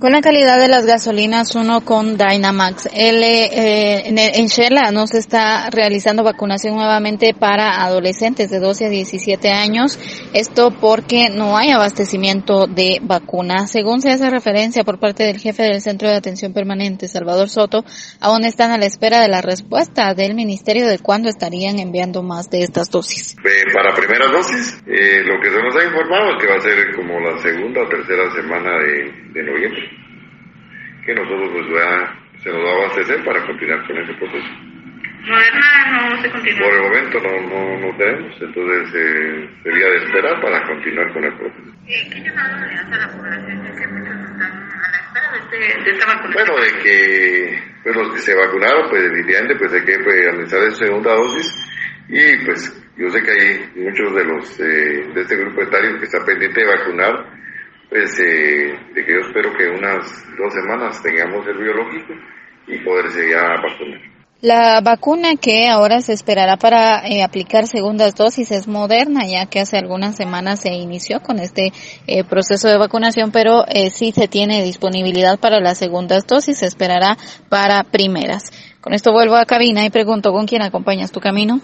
Con la calidad de las gasolinas, uno con Dynamax. Eh, en, en no se está realizando vacunación nuevamente para adolescentes de 12 a 17 años. Esto porque no hay abastecimiento de vacunas. Según se hace referencia por parte del jefe del Centro de Atención Permanente, Salvador Soto, aún están a la espera de la respuesta del Ministerio de cuándo estarían enviando más de estas dosis. Para primeras dosis, eh, lo que se nos ha informado es que va a ser como la segunda o tercera semana de noviembre que nosotros pues ya se nos va a abastecer para continuar con ese proceso. Moderna no se continúa. Por el momento no, no, no tenemos, entonces eh, sería de esperar para continuar con el proceso. ¿Qué llamado le hace a la población de que muchos están a la espera de, este, de esta vacunación? Bueno, de que pues, los que se vacunaron, pues definitivamente pues hay que pues, realizar esa segunda dosis y pues yo sé que hay muchos de los eh, de este grupo etario que está pendiente de vacunar pues eh, de que yo espero que unas dos semanas tengamos el biológico y poderse ya vacunar. La vacuna que ahora se esperará para eh, aplicar segundas dosis es moderna, ya que hace algunas semanas se inició con este eh, proceso de vacunación, pero eh, sí se tiene disponibilidad para las segundas dosis, se esperará para primeras. Con esto vuelvo a cabina y pregunto con quién acompañas tu camino.